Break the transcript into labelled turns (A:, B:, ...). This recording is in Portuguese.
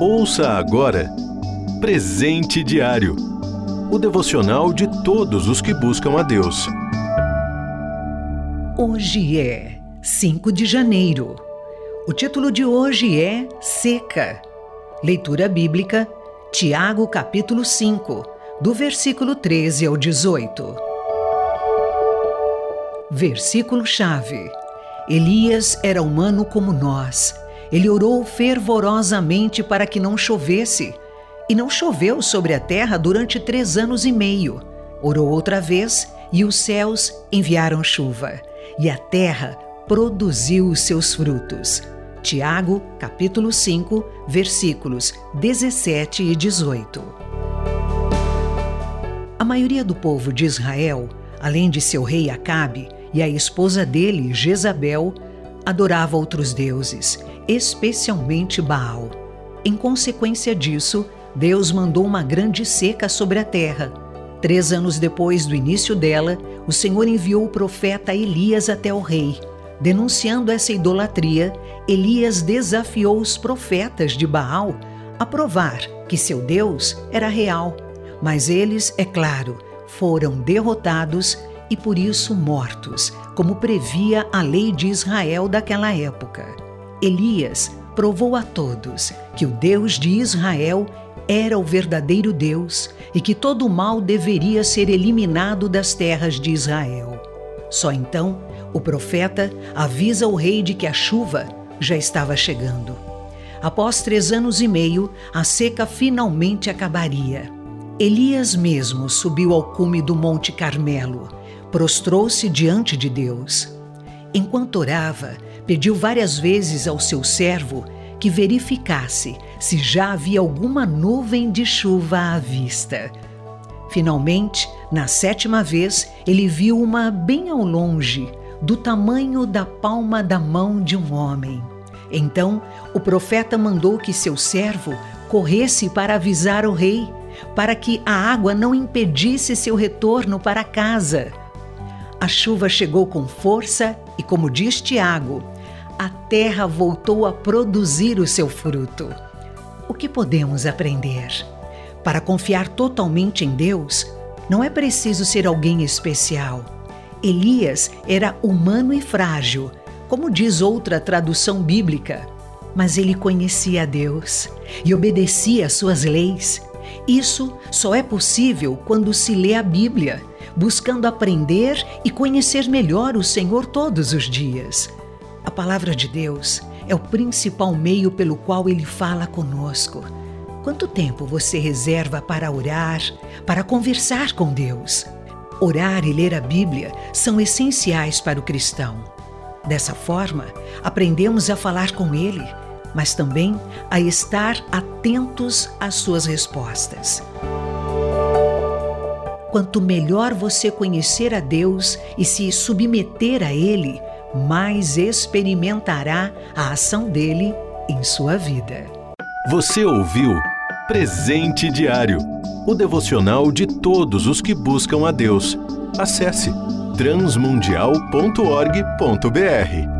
A: Ouça agora Presente Diário o devocional de todos os que buscam a Deus.
B: Hoje é 5 de janeiro. O título de hoje é Seca. Leitura bíblica, Tiago, capítulo 5, do versículo 13 ao 18. Versículo-chave: Elias era humano como nós. Ele orou fervorosamente para que não chovesse, e não choveu sobre a terra durante três anos e meio. Orou outra vez, e os céus enviaram chuva, e a terra produziu os seus frutos. Tiago, capítulo 5, versículos 17 e 18. A maioria do povo de Israel, além de seu rei Acabe e a esposa dele, Jezabel, adorava outros deuses, especialmente Baal. Em consequência disso, Deus mandou uma grande seca sobre a terra. Três anos depois do início dela, o Senhor enviou o profeta Elias até o rei. Denunciando essa idolatria, Elias desafiou os profetas de Baal a provar que seu Deus era real. Mas eles, é claro, foram derrotados e por isso mortos, como previa a lei de Israel daquela época. Elias provou a todos que o Deus de Israel era o verdadeiro Deus e que todo o mal deveria ser eliminado das terras de Israel. Só então o profeta avisa o rei de que a chuva já estava chegando. Após três anos e meio, a seca finalmente acabaria. Elias mesmo subiu ao cume do Monte Carmelo, prostrou-se diante de Deus. Enquanto orava, pediu várias vezes ao seu servo que verificasse se já havia alguma nuvem de chuva à vista. Finalmente, na sétima vez, ele viu uma bem ao longe, do tamanho da palma da mão de um homem. Então, o profeta mandou que seu servo corresse para avisar o rei, para que a água não impedisse seu retorno para casa. A chuva chegou com força e, como diz Tiago, a terra voltou a produzir o seu fruto. O que podemos aprender? Para confiar totalmente em Deus, não é preciso ser alguém especial. Elias era humano e frágil, como diz outra tradução bíblica, mas ele conhecia Deus e obedecia às suas leis. Isso só é possível quando se lê a Bíblia, buscando aprender e conhecer melhor o Senhor todos os dias. A palavra de Deus é o principal meio pelo qual ele fala conosco. Quanto tempo você reserva para orar, para conversar com Deus? Orar e ler a Bíblia são essenciais para o cristão. Dessa forma, aprendemos a falar com Ele, mas também a estar atentos às suas respostas. Quanto melhor você conhecer a Deus e se submeter a Ele, mais experimentará a ação dele em sua vida.
A: Você ouviu Presente Diário o devocional de todos os que buscam a Deus. Acesse transmundial.org.br.